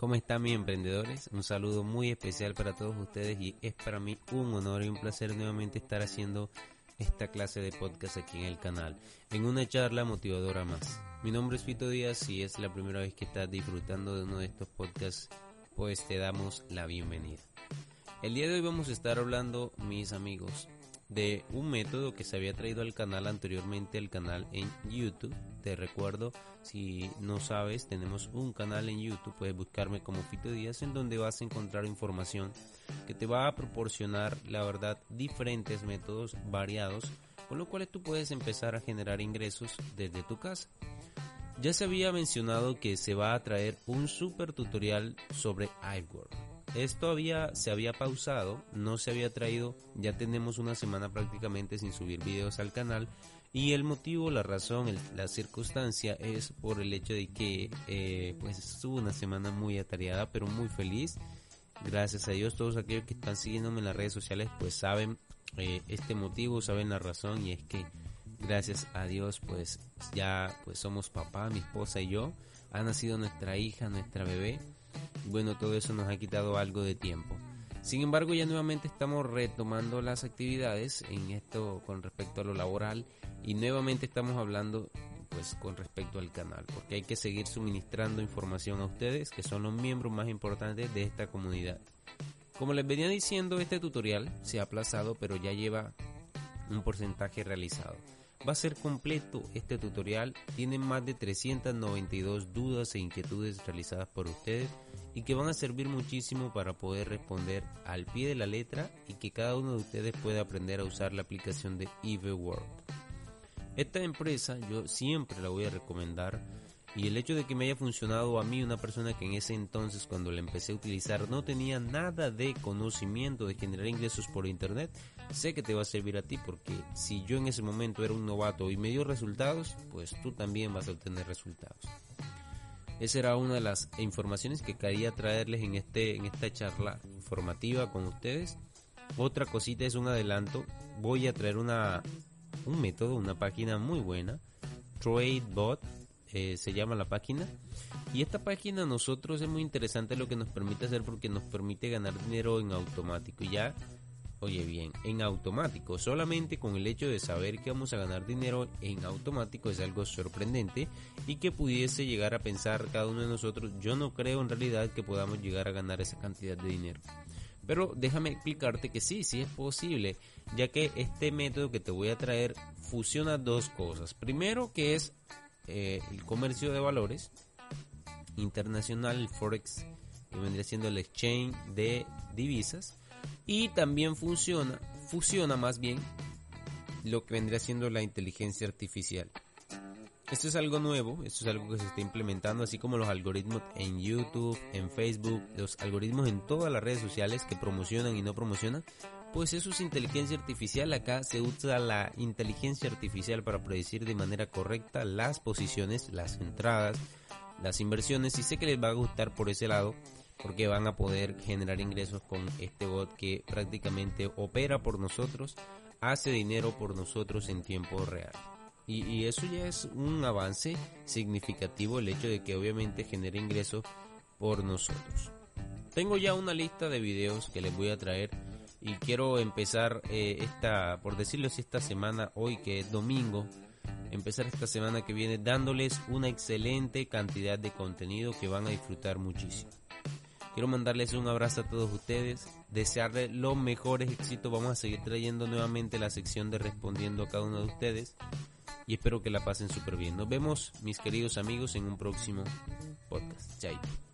¿Cómo están mis emprendedores? Un saludo muy especial para todos ustedes y es para mí un honor y un placer nuevamente estar haciendo esta clase de podcast aquí en el canal, en una charla motivadora más. Mi nombre es Fito Díaz y es la primera vez que estás disfrutando de uno de estos podcasts, pues te damos la bienvenida. El día de hoy vamos a estar hablando, mis amigos, de un método que se había traído al canal anteriormente, el canal en YouTube. Te recuerdo, si no sabes, tenemos un canal en YouTube, puedes buscarme como Fito Díaz, en donde vas a encontrar información que te va a proporcionar, la verdad, diferentes métodos variados, con lo cual tú puedes empezar a generar ingresos desde tu casa. Ya se había mencionado que se va a traer un super tutorial sobre iWork esto había, se había pausado, no se había traído, ya tenemos una semana prácticamente sin subir videos al canal y el motivo, la razón, la circunstancia es por el hecho de que eh, pues estuvo una semana muy atareada pero muy feliz. Gracias a Dios todos aquellos que están siguiéndome en las redes sociales pues saben eh, este motivo, saben la razón y es que gracias a Dios pues ya pues somos papá, mi esposa y yo, ha nacido nuestra hija, nuestra bebé bueno, todo eso nos ha quitado algo de tiempo. Sin embargo, ya nuevamente estamos retomando las actividades en esto con respecto a lo laboral y nuevamente estamos hablando pues con respecto al canal, porque hay que seguir suministrando información a ustedes que son los miembros más importantes de esta comunidad. Como les venía diciendo, este tutorial se ha aplazado, pero ya lleva un porcentaje realizado. Va a ser completo este tutorial, tiene más de 392 dudas e inquietudes realizadas por ustedes y que van a servir muchísimo para poder responder al pie de la letra y que cada uno de ustedes pueda aprender a usar la aplicación de EveWorld. Esta empresa yo siempre la voy a recomendar y el hecho de que me haya funcionado a mí una persona que en ese entonces cuando la empecé a utilizar no tenía nada de conocimiento de generar ingresos por internet, sé que te va a servir a ti porque si yo en ese momento era un novato y me dio resultados, pues tú también vas a obtener resultados. Esa era una de las informaciones que quería traerles en, este, en esta charla informativa con ustedes. Otra cosita es un adelanto. Voy a traer una, un método, una página muy buena. TradeBot eh, se llama la página. Y esta página a nosotros es muy interesante lo que nos permite hacer porque nos permite ganar dinero en automático. Ya Oye bien, en automático, solamente con el hecho de saber que vamos a ganar dinero en automático es algo sorprendente y que pudiese llegar a pensar cada uno de nosotros, yo no creo en realidad que podamos llegar a ganar esa cantidad de dinero. Pero déjame explicarte que sí, sí es posible, ya que este método que te voy a traer fusiona dos cosas. Primero que es eh, el comercio de valores internacional, el Forex, que vendría siendo el exchange de divisas y también funciona, fusiona más bien lo que vendría siendo la inteligencia artificial. Esto es algo nuevo, esto es algo que se está implementando, así como los algoritmos en YouTube, en Facebook, los algoritmos en todas las redes sociales que promocionan y no promocionan, pues eso es inteligencia artificial. Acá se usa la inteligencia artificial para predecir de manera correcta las posiciones, las entradas, las inversiones y sé que les va a gustar por ese lado porque van a poder generar ingresos con este bot que prácticamente opera por nosotros, hace dinero por nosotros en tiempo real. Y, eso ya es un avance significativo, el hecho de que obviamente genere ingresos por nosotros. Tengo ya una lista de videos que les voy a traer y quiero empezar eh, esta, por decirlo así, esta semana, hoy que es domingo, empezar esta semana que viene dándoles una excelente cantidad de contenido que van a disfrutar muchísimo. Quiero mandarles un abrazo a todos ustedes, desearles los mejores éxitos. Vamos a seguir trayendo nuevamente la sección de respondiendo a cada uno de ustedes y espero que la pasen súper bien. Nos vemos, mis queridos amigos, en un próximo podcast. Chao.